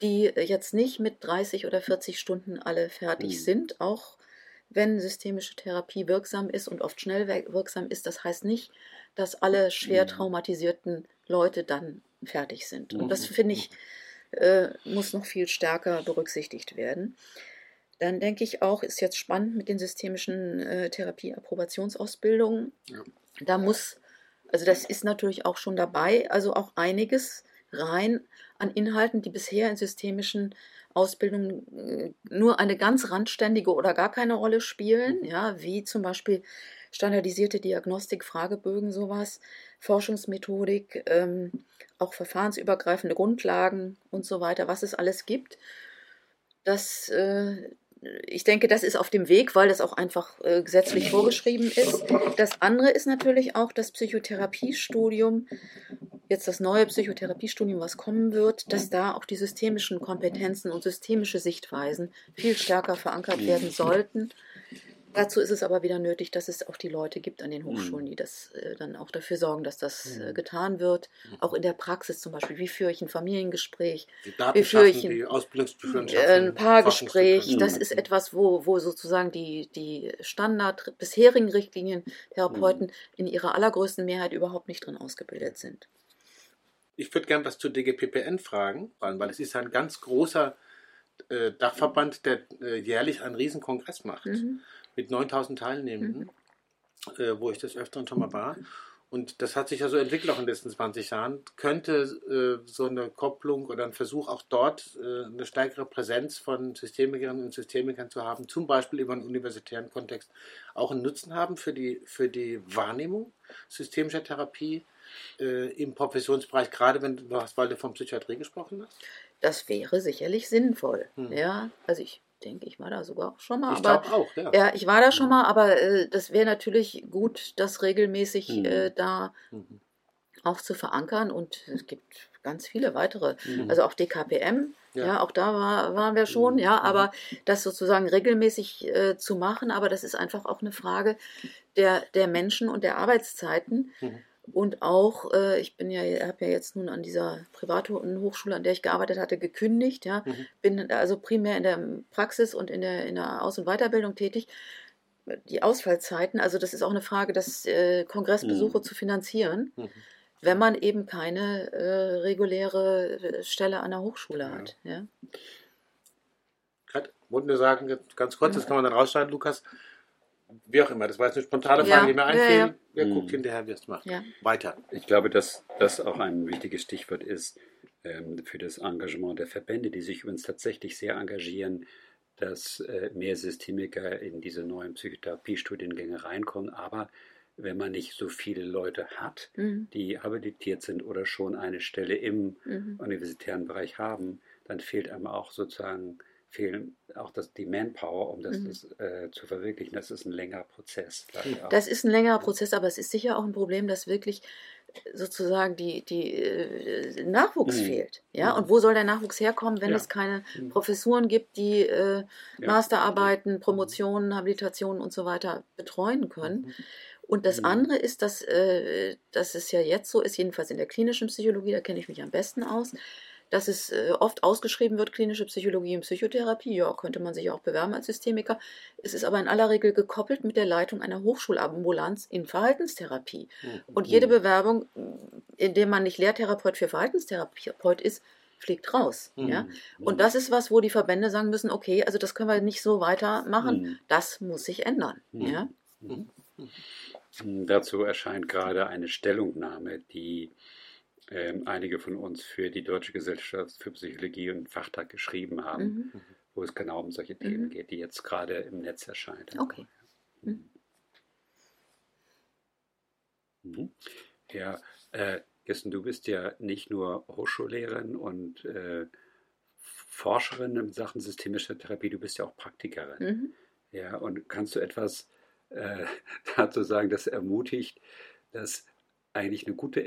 S2: die jetzt nicht mit 30 oder 40 Stunden alle fertig mhm. sind, auch wenn systemische Therapie wirksam ist und oft schnell wirksam ist. Das heißt nicht, dass alle schwer mhm. traumatisierten Leute dann fertig sind. Und das mhm. finde ich, äh, muss noch viel stärker berücksichtigt werden. Dann denke ich auch, ist jetzt spannend mit den systemischen äh, Therapie-Approbationsausbildungen. Ja. Da muss, also das ist natürlich auch schon dabei, also auch einiges rein an Inhalten, die bisher in systemischen Ausbildungen äh, nur eine ganz randständige oder gar keine Rolle spielen, mhm. ja, wie zum Beispiel standardisierte Diagnostik, Fragebögen, sowas, Forschungsmethodik, ähm, auch verfahrensübergreifende Grundlagen und so weiter, was es alles gibt. Das, äh, ich denke, das ist auf dem Weg, weil das auch einfach äh, gesetzlich vorgeschrieben ist. Das andere ist natürlich auch das Psychotherapiestudium, jetzt das neue Psychotherapiestudium, was kommen wird, dass da auch die systemischen Kompetenzen und systemische Sichtweisen viel stärker verankert werden sollten Dazu ist es aber wieder nötig, dass es auch die Leute gibt an den Hochschulen, mhm. die das äh, dann auch dafür sorgen, dass das äh, mhm. getan wird. Mhm. Auch in der Praxis zum Beispiel. Wie führe ich ein Familiengespräch? wie führe ich ein, äh, ein Paargespräch? Das ist etwas, wo, wo sozusagen die, die Standard bisherigen Richtlinien Therapeuten in ihrer allergrößten Mehrheit überhaupt nicht drin ausgebildet sind.
S4: Ich würde gerne was zu DGPPN fragen, weil es ist ein ganz großer äh, Dachverband, der äh, jährlich einen Riesenkongress macht. Mhm mit 9000 Teilnehmenden, mhm. äh, wo ich das öfter schon mal war. Und das hat sich ja so entwickelt auch in den letzten 20 Jahren. Könnte äh, so eine Kopplung oder ein Versuch auch dort äh, eine stärkere Präsenz von Systemikerinnen und Systemikern zu haben, zum Beispiel über einen universitären Kontext, auch einen Nutzen haben für die, für die Wahrnehmung systemischer Therapie äh, im Professionsbereich, gerade wenn du weil du von Psychiatrie gesprochen hast?
S2: Das wäre sicherlich sinnvoll. Hm. Ja, also ich denke, ich war da sogar auch schon mal.
S4: Ich glaube auch, ja.
S2: Ja, ich war da schon mhm. mal, aber äh, das wäre natürlich gut, das regelmäßig mhm. äh, da mhm. auch zu verankern. Und es gibt ganz viele weitere. Mhm. Also auch DKPM, ja. ja, auch da war, waren wir schon, mhm. ja, aber mhm. das sozusagen regelmäßig äh, zu machen, aber das ist einfach auch eine Frage der, der Menschen und der Arbeitszeiten. Und auch, äh, ich bin ja, habe ja jetzt nun an dieser privaten Hochschule, an der ich gearbeitet hatte, gekündigt. Ja, mhm. bin also primär in der Praxis und in der, in der Aus- und Weiterbildung tätig. Die Ausfallzeiten, also das ist auch eine Frage, das äh, Kongressbesuche mhm. zu finanzieren, mhm. wenn man eben keine äh, reguläre äh, Stelle an der Hochschule ja. hat. Ja.
S4: Gerade, wollten wir sagen, ganz kurz, das kann man dann rausschneiden, Lukas wie auch immer, das war jetzt eine spontane Frage, ja. die mir einfiel. Ja, ja. Wer mhm. guckt hinterher, wie es macht? Weiter.
S3: Ich glaube, dass das auch ein wichtiges Stichwort ist. ähm, für das Engagement der Verbände, die sich übrigens tatsächlich sehr engagieren, dass äh, mehr Systemiker in diese neuen Psychotherapiestudiengänge reinkommen. Aber wenn man nicht so viele Leute hat, mhm. die habilitiert sind oder schon eine Stelle im mhm. universitären Bereich haben, dann fehlt einem auch sozusagen fehlen auch das, die Manpower, um das, mhm. das äh, zu verwirklichen. Das ist ein längerer Prozess.
S2: Das ist ein längerer Prozess, aber es ist sicher auch ein Problem, dass wirklich sozusagen die, die äh, Nachwuchs mhm. fehlt. Ja? Mhm. Und wo soll der Nachwuchs herkommen, wenn ja. es keine mhm. Professuren gibt, die äh, ja. Masterarbeiten, Promotionen, Habilitationen und so weiter betreuen können? Mhm. Und das mhm. andere ist, dass, äh, dass es ja jetzt so ist, jedenfalls in der klinischen Psychologie, da kenne ich mich am besten aus, dass es äh, oft ausgeschrieben wird, klinische Psychologie und Psychotherapie. Ja, könnte man sich auch bewerben als Systemiker. Es ist aber in aller Regel gekoppelt mit der Leitung einer Hochschulambulanz in Verhaltenstherapie. Mhm. Und jede Bewerbung, in der man nicht Lehrtherapeut für Verhaltenstherapeut ist, fliegt raus. Mhm. Ja? Und mhm. das ist was, wo die Verbände sagen müssen, okay, also das können wir nicht so weitermachen, mhm. das muss sich ändern. Mhm. Ja?
S3: Mhm. Dazu erscheint gerade eine Stellungnahme, die ähm, einige von uns für die Deutsche Gesellschaft für Psychologie und Fachtag geschrieben haben, mhm. wo es genau um solche Themen mhm. geht, die jetzt gerade im Netz erscheinen.
S2: Okay. Mhm.
S3: mhm. Ja, äh, Kirsten, du bist ja nicht nur Hochschullehrerin und äh, Forscherin in Sachen systemischer Therapie, du bist ja auch Praktikerin. Mhm. Ja, und kannst du etwas äh, <laughs> dazu sagen, das ermutigt, dass eigentlich eine gute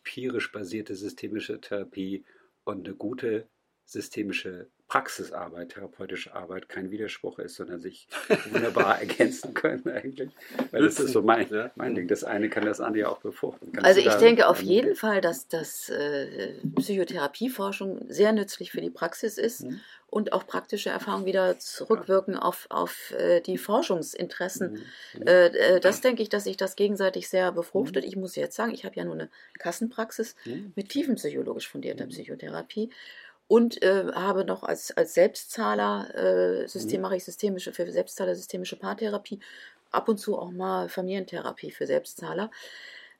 S3: empirisch basierte systemische Therapie und eine gute systemische Praxisarbeit, therapeutische Arbeit kein Widerspruch ist, sondern sich wunderbar <laughs> ergänzen können eigentlich. Weil das ist so mein, mein Ding. Das eine kann das andere auch befruchten.
S2: Kannst also ich denke auf jeden Fall, dass, dass äh, Psychotherapieforschung sehr nützlich für die Praxis ist mhm. und auch praktische Erfahrungen wieder zurückwirken ja. auf, auf äh, die Forschungsinteressen. Mhm. Äh, äh, das denke ich, dass sich das gegenseitig sehr befruchtet. Mhm. Ich muss jetzt sagen, ich habe ja nur eine Kassenpraxis mhm. mit tiefenpsychologisch fundierter mhm. Psychotherapie und äh, habe noch als, als Selbstzahler äh, System, mhm. mache ich systemische, für Selbstzahler systemische Paartherapie, ab und zu auch mal Familientherapie für Selbstzahler.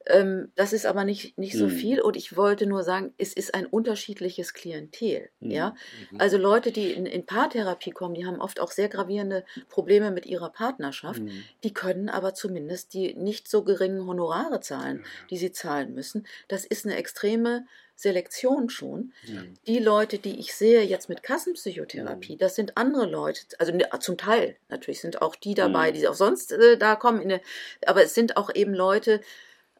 S2: Ähm, das ist aber nicht, nicht so mhm. viel und ich wollte nur sagen, es ist ein unterschiedliches Klientel. Mhm. Ja? Mhm. Also Leute, die in, in Paartherapie kommen, die haben oft auch sehr gravierende Probleme mit ihrer Partnerschaft, mhm. die können aber zumindest die nicht so geringen Honorare zahlen, die sie zahlen müssen. Das ist eine extreme Selektion schon. Ja. Die Leute, die ich sehe jetzt mit Kassenpsychotherapie, das sind andere Leute, also zum Teil natürlich sind auch die dabei, die auch sonst äh, da kommen, eine, aber es sind auch eben Leute,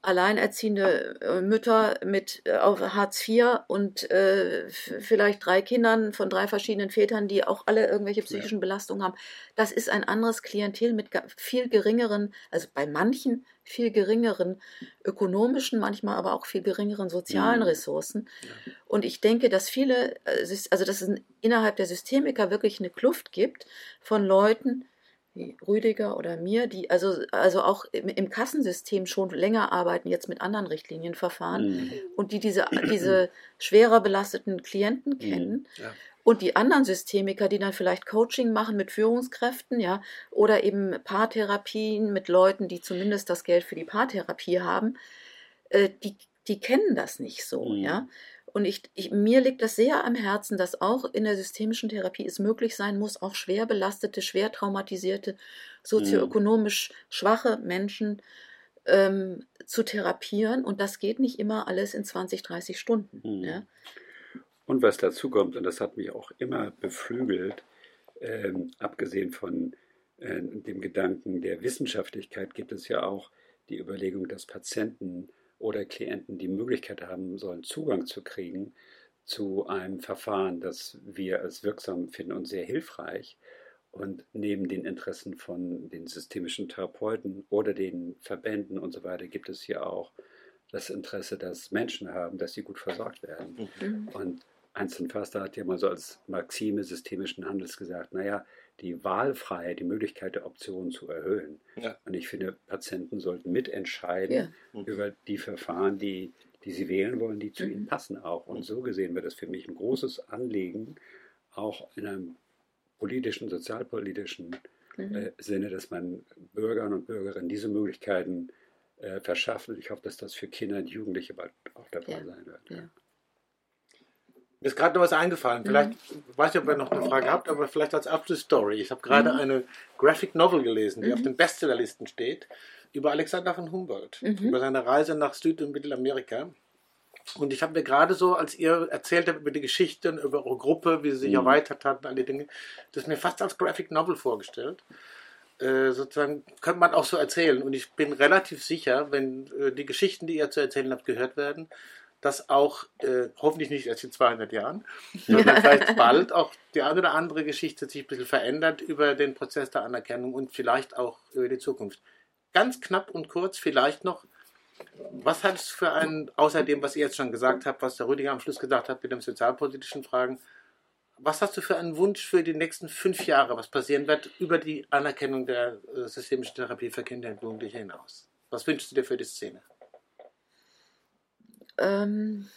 S2: alleinerziehende äh, Mütter mit äh, auf Hartz IV und äh, vielleicht drei Kindern von drei verschiedenen Vätern, die auch alle irgendwelche psychischen ja. Belastungen haben. Das ist ein anderes Klientel mit viel geringeren, also bei manchen viel geringeren ökonomischen, manchmal aber auch viel geringeren sozialen mhm. Ressourcen. Ja. Und ich denke, dass viele, also dass es innerhalb der Systemiker wirklich eine Kluft gibt von Leuten, wie Rüdiger oder mir, die also, also auch im, im, Kassensystem schon länger arbeiten, jetzt mit anderen Richtlinienverfahren mhm. und die diese, diese schwerer belasteten Klienten mhm. kennen. Ja. Und die anderen Systemiker, die dann vielleicht Coaching machen mit Führungskräften, ja, oder eben Paartherapien mit Leuten, die zumindest das Geld für die Paartherapie haben, äh, die, die kennen das nicht so, mhm. ja. Und ich, ich, mir liegt das sehr am Herzen, dass auch in der systemischen Therapie es möglich sein muss, auch schwer belastete, schwer traumatisierte, sozioökonomisch schwache Menschen ähm, zu therapieren. Und das geht nicht immer alles in 20, 30 Stunden. Mhm. Ja.
S3: Und was dazu kommt, und das hat mich auch immer beflügelt, ähm, abgesehen von äh, dem Gedanken der Wissenschaftlichkeit, gibt es ja auch die Überlegung, dass Patienten oder Klienten die Möglichkeit haben sollen, Zugang zu kriegen zu einem Verfahren, das wir als wirksam finden und sehr hilfreich. Und neben den Interessen von den systemischen Therapeuten oder den Verbänden und so weiter gibt es hier auch das Interesse, dass Menschen haben, dass sie gut versorgt werden. Mhm. Und Einstein Förster hat ja mal so als Maxime systemischen Handels gesagt, naja, die Wahlfreiheit, die Möglichkeit der Optionen zu erhöhen. Ja. Und ich finde, Patienten sollten mitentscheiden ja. Mhm. über die Verfahren, die, die sie wählen wollen, die zu mhm. ihnen passen auch. Und so gesehen wird es für mich ein großes Anliegen, auch in einem politischen, sozialpolitischen mhm. äh, Sinne, dass man Bürgern und Bürgerinnen diese Möglichkeiten äh, verschafft. Und ich hoffe, dass das für Kinder und Jugendliche bald auch der Fall ja. sein wird.
S4: Mir ist gerade noch was eingefallen. Vielleicht, mhm. weiß nicht, ob ihr noch eine Frage habt, aber vielleicht als Abschlussstory. Ich habe gerade mhm. eine Graphic Novel gelesen, die mhm. auf den Bestsellerlisten steht, über Alexander von Humboldt, mhm. über seine Reise nach Süd- und Mittelamerika. Und ich habe mir gerade so, als ihr erzählt habt über die Geschichte und über eure Gruppe, wie sie sich mhm. erweitert hat und all die Dinge, das mir fast als Graphic Novel vorgestellt. Äh, sozusagen könnte man auch so erzählen. Und ich bin relativ sicher, wenn äh, die Geschichten, die ihr zu erzählen habt, gehört werden, dass auch, äh, hoffentlich nicht erst in 200 Jahren, sondern vielleicht <laughs> bald auch die eine oder andere Geschichte sich ein bisschen verändert über den Prozess der Anerkennung und vielleicht auch über die Zukunft. Ganz knapp und kurz, vielleicht noch, was hat es für einen, außer dem, was ihr jetzt schon gesagt habt, was der Rüdiger am Schluss gesagt hat mit den sozialpolitischen Fragen, was hast du für einen Wunsch für die nächsten fünf Jahre, was passieren wird über die Anerkennung der äh, systemischen Therapie für Kinder und Jugendliche hinaus? Was wünschst du dir für die Szene?
S2: Ähm,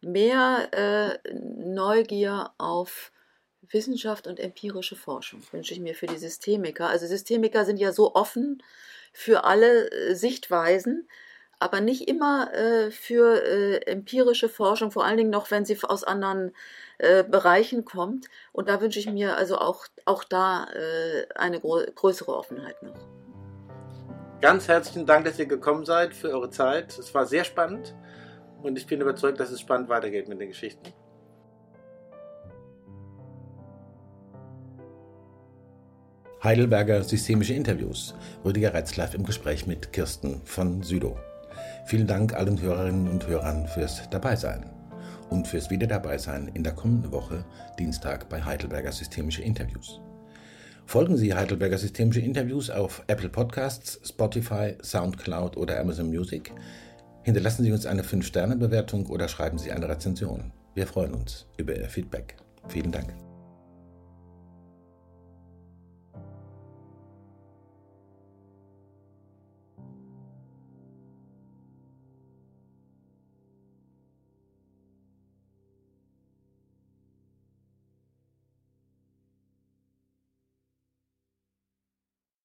S2: mehr äh, Neugier auf Wissenschaft und empirische Forschung wünsche ich mir für die Systemiker. Also Systemiker sind ja so offen für alle äh, Sichtweisen, aber nicht immer äh, für äh, empirische Forschung, vor allen Dingen noch, wenn sie aus anderen äh, Bereichen kommt. Und da wünsche ich mir also auch, auch da äh, eine größere Offenheit noch.
S4: Ganz herzlichen Dank, dass ihr gekommen seid für eure Zeit. Es war sehr spannend und ich bin überzeugt, dass es spannend weitergeht mit den Geschichten.
S1: Heidelberger Systemische Interviews. Rüdiger Retzlaff im Gespräch mit Kirsten von Südo. Vielen Dank allen Hörerinnen und Hörern fürs Dabeisein und fürs Wieder Dabeisein in der kommenden Woche, Dienstag bei Heidelberger Systemische Interviews. Folgen Sie Heidelberger Systemische Interviews auf Apple Podcasts, Spotify, SoundCloud oder Amazon Music. Hinterlassen Sie uns eine 5-Sterne-Bewertung oder schreiben Sie eine Rezension. Wir freuen uns über Ihr Feedback. Vielen Dank.